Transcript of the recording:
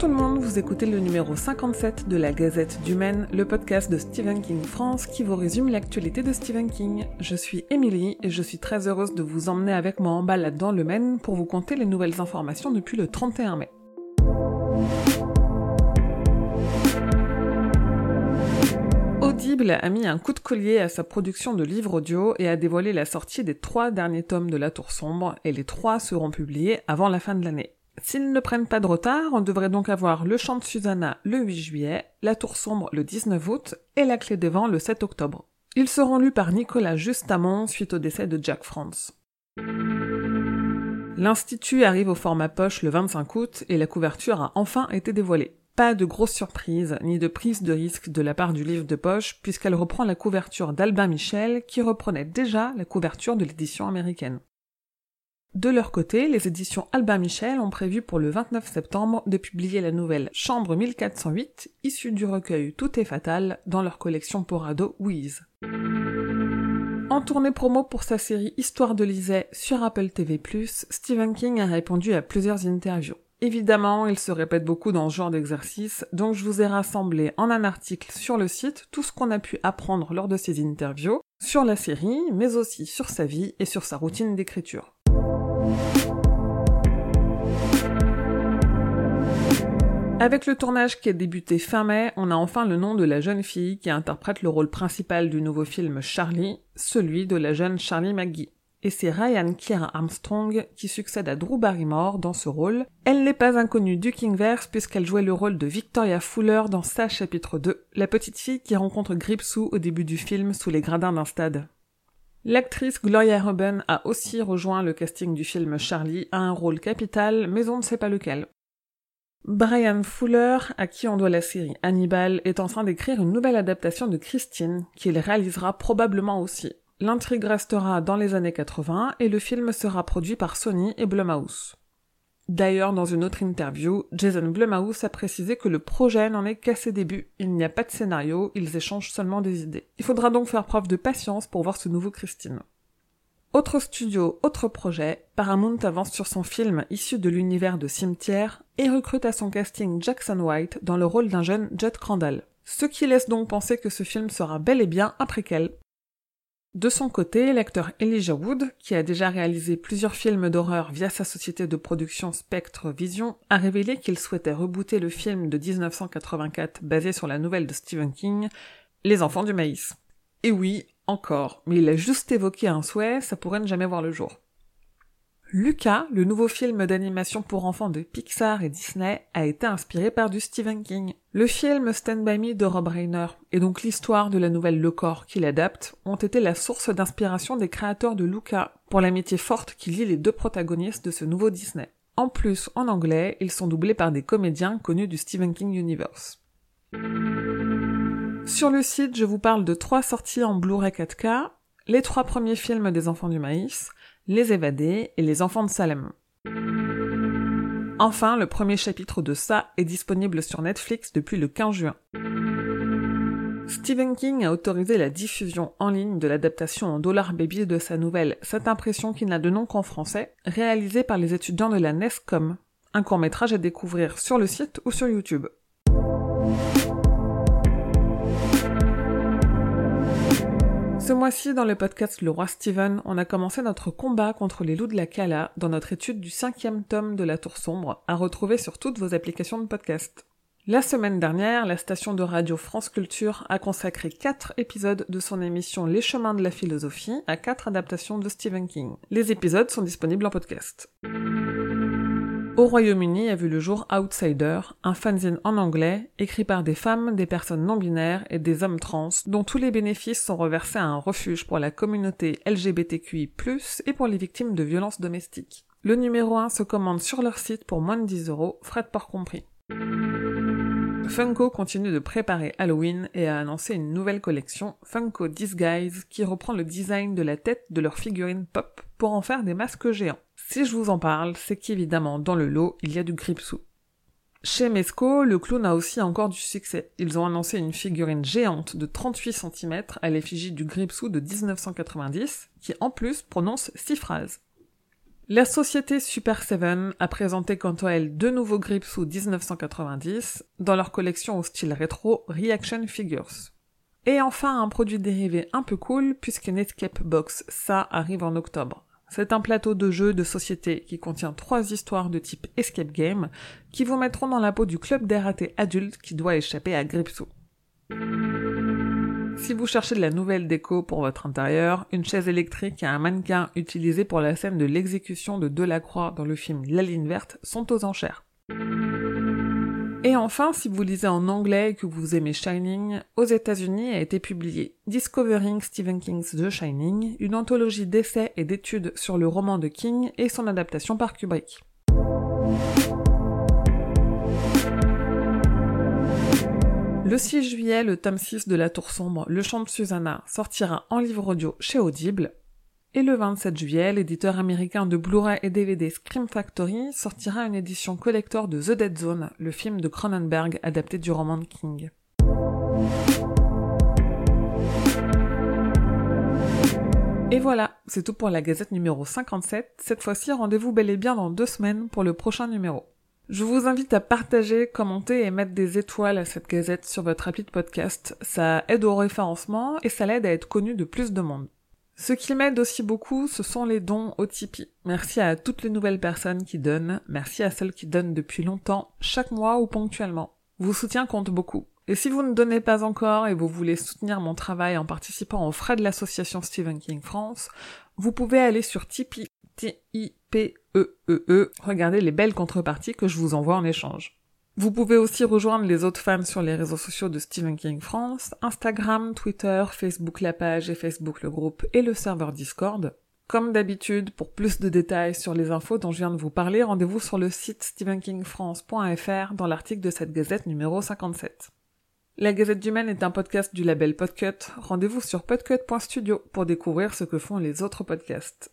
tout le monde, vous écoutez le numéro 57 de la Gazette du Maine, le podcast de Stephen King France qui vous résume l'actualité de Stephen King. Je suis Emily et je suis très heureuse de vous emmener avec moi en balade dans le Maine pour vous conter les nouvelles informations depuis le 31 mai. Audible a mis un coup de collier à sa production de livres audio et a dévoilé la sortie des trois derniers tomes de La Tour Sombre, et les trois seront publiés avant la fin de l'année. S'ils ne prennent pas de retard, on devrait donc avoir Le Chant de Susanna le 8 juillet, La Tour Sombre le 19 août et La Clé des Vents le 7 octobre. Ils seront lus par Nicolas Justamont suite au décès de Jack France. L'Institut arrive au format poche le 25 août et la couverture a enfin été dévoilée. Pas de grosse surprise, ni de prise de risque de la part du livre de poche, puisqu'elle reprend la couverture d'Albin Michel, qui reprenait déjà la couverture de l'édition américaine. De leur côté, les éditions Albin Michel ont prévu pour le 29 septembre de publier la nouvelle Chambre 1408, issue du recueil Tout est fatal, dans leur collection pour ados Wheeze. En tournée promo pour sa série Histoire de Lisée sur Apple TV+, Stephen King a répondu à plusieurs interviews. Évidemment, il se répète beaucoup dans ce genre d'exercice, donc je vous ai rassemblé en un article sur le site tout ce qu'on a pu apprendre lors de ces interviews, sur la série, mais aussi sur sa vie et sur sa routine d'écriture. Avec le tournage qui a débuté fin mai, on a enfin le nom de la jeune fille qui interprète le rôle principal du nouveau film Charlie, celui de la jeune Charlie McGee. Et c'est Ryan Kiera Armstrong qui succède à Drew Barrymore dans ce rôle. Elle n'est pas inconnue du Kingverse puisqu'elle jouait le rôle de Victoria Fuller dans sa chapitre 2, la petite fille qui rencontre Gripsou au début du film sous les gradins d'un stade. L'actrice Gloria Robin a aussi rejoint le casting du film Charlie à un rôle capital, mais on ne sait pas lequel. Brian Fuller, à qui on doit la série Hannibal, est en train d'écrire une nouvelle adaptation de Christine, qu'il réalisera probablement aussi. L'intrigue restera dans les années 80 et le film sera produit par Sony et Blumhouse. D'ailleurs, dans une autre interview, Jason Blumhouse a précisé que le projet n'en est qu'à ses débuts. Il n'y a pas de scénario, ils échangent seulement des idées. Il faudra donc faire preuve de patience pour voir ce nouveau Christine. Autre studio, autre projet, Paramount avance sur son film issu de l'univers de Cimetière et recrute à son casting Jackson White dans le rôle d'un jeune Jet Crandall. Ce qui laisse donc penser que ce film sera bel et bien un préquel. De son côté, l'acteur Elijah Wood, qui a déjà réalisé plusieurs films d'horreur via sa société de production Spectre Vision, a révélé qu'il souhaitait rebooter le film de 1984 basé sur la nouvelle de Stephen King, Les Enfants du Maïs. Et oui, encore, mais il a juste évoqué un souhait, ça pourrait ne jamais voir le jour. Lucas, le nouveau film d'animation pour enfants de Pixar et Disney, a été inspiré par du Stephen King. Le film Stand By Me de Rob Reiner, et donc l'histoire de la nouvelle Le Corps qu'il adapte, ont été la source d'inspiration des créateurs de Lucas, pour l'amitié forte qui lie les deux protagonistes de ce nouveau Disney. En plus, en anglais, ils sont doublés par des comédiens connus du Stephen King Universe. Sur le site, je vous parle de trois sorties en Blu-ray 4K, les trois premiers films des Enfants du Maïs, Les Évadés et Les Enfants de Salem. Enfin, le premier chapitre de ça est disponible sur Netflix depuis le 15 juin. Stephen King a autorisé la diffusion en ligne de l'adaptation en Dollar Baby de sa nouvelle Cette impression qui n'a de nom qu'en français, réalisée par les étudiants de la NESCOM. Un court métrage à découvrir sur le site ou sur YouTube. Ce mois-ci, dans le podcast Le Roi Steven, on a commencé notre combat contre les loups de la Cala dans notre étude du cinquième tome de La Tour Sombre, à retrouver sur toutes vos applications de podcast. La semaine dernière, la station de radio France Culture a consacré quatre épisodes de son émission Les chemins de la philosophie à quatre adaptations de Stephen King. Les épisodes sont disponibles en podcast. Au Royaume-Uni a vu le jour Outsider, un fanzine en anglais, écrit par des femmes, des personnes non binaires et des hommes trans, dont tous les bénéfices sont reversés à un refuge pour la communauté LGBTQI+, et pour les victimes de violences domestiques. Le numéro 1 se commande sur leur site pour moins de 10 euros, frais de port compris. Funko continue de préparer Halloween et a annoncé une nouvelle collection, Funko Disguise, qui reprend le design de la tête de leur figurine pop pour en faire des masques géants. Si je vous en parle, c'est qu'évidemment, dans le lot, il y a du Gripsou. Chez Mesco, le clown a aussi encore du succès. Ils ont annoncé une figurine géante de 38 cm à l'effigie du Gripsou de 1990, qui en plus prononce six phrases. La société Super Seven a présenté quant à elle deux nouveaux grips sous 1990 dans leur collection au style rétro Reaction Figures. Et enfin un produit dérivé un peu cool puisqu'une Escape Box ça arrive en octobre. C'est un plateau de jeux de société qui contient trois histoires de type escape game qui vous mettront dans la peau du club des ratés adultes qui doit échapper à Gripsou. Si vous cherchez de la nouvelle déco pour votre intérieur, une chaise électrique et un mannequin utilisé pour la scène de l'exécution de Delacroix dans le film La ligne verte sont aux enchères. Et enfin, si vous lisez en anglais et que vous aimez Shining, aux États-Unis a été publié Discovering Stephen King's The Shining, une anthologie d'essais et d'études sur le roman de King et son adaptation par Kubrick. Le 6 juillet, le tome 6 de La Tour Sombre, Le Chant de Susanna, sortira en livre audio chez Audible. Et le 27 juillet, l'éditeur américain de Blu-ray et DVD Scream Factory sortira une édition collector de The Dead Zone, le film de Cronenberg adapté du roman de King. Et voilà, c'est tout pour la gazette numéro 57. Cette fois-ci, rendez-vous bel et bien dans deux semaines pour le prochain numéro. Je vous invite à partager, commenter et mettre des étoiles à cette gazette sur votre appli de podcast. Ça aide au référencement et ça l'aide à être connu de plus de monde. Ce qui m'aide aussi beaucoup, ce sont les dons au Tipeee. Merci à toutes les nouvelles personnes qui donnent, merci à celles qui donnent depuis longtemps, chaque mois ou ponctuellement. Vos soutiens comptent beaucoup. Et si vous ne donnez pas encore et vous voulez soutenir mon travail en participant aux frais de l'association Stephen King France, vous pouvez aller sur Tipeee, T-I-P E, e E regardez les belles contreparties que je vous envoie en échange. Vous pouvez aussi rejoindre les autres fans sur les réseaux sociaux de Stephen King France, Instagram, Twitter, Facebook la page et Facebook le groupe et le serveur Discord. Comme d'habitude, pour plus de détails sur les infos dont je viens de vous parler, rendez-vous sur le site stephenkingfrance.fr dans l'article de cette gazette numéro 57. La Gazette du Maine est un podcast du label Podcut. Rendez-vous sur podcut.studio pour découvrir ce que font les autres podcasts.